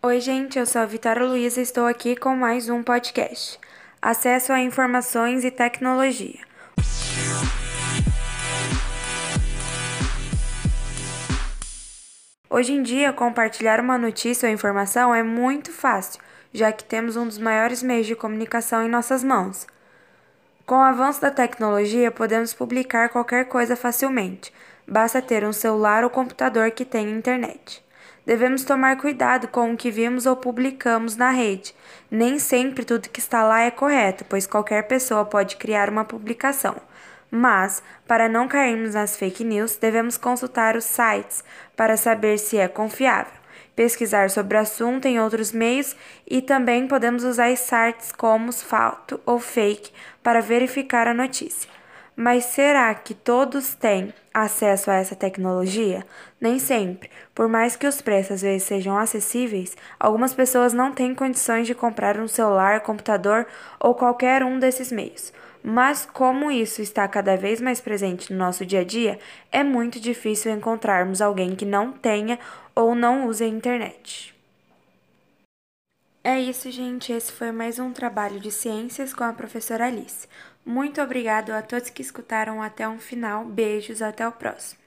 Oi, gente, eu sou a Vitória Luiza e estou aqui com mais um podcast. Acesso a informações e tecnologia. Hoje em dia, compartilhar uma notícia ou informação é muito fácil, já que temos um dos maiores meios de comunicação em nossas mãos. Com o avanço da tecnologia, podemos publicar qualquer coisa facilmente. Basta ter um celular ou computador que tenha internet. Devemos tomar cuidado com o que vimos ou publicamos na rede. Nem sempre tudo que está lá é correto, pois qualquer pessoa pode criar uma publicação. Mas, para não cairmos nas fake news, devemos consultar os sites para saber se é confiável, pesquisar sobre o assunto em outros meios e também podemos usar sites como Fato ou Fake para verificar a notícia. Mas será que todos têm acesso a essa tecnologia? Nem sempre. Por mais que os preços às vezes sejam acessíveis, algumas pessoas não têm condições de comprar um celular, computador ou qualquer um desses meios. Mas como isso está cada vez mais presente no nosso dia a dia, é muito difícil encontrarmos alguém que não tenha ou não use a internet. É isso, gente. Esse foi mais um trabalho de ciências com a professora Alice. Muito obrigado a todos que escutaram até o final. Beijos, até o próximo.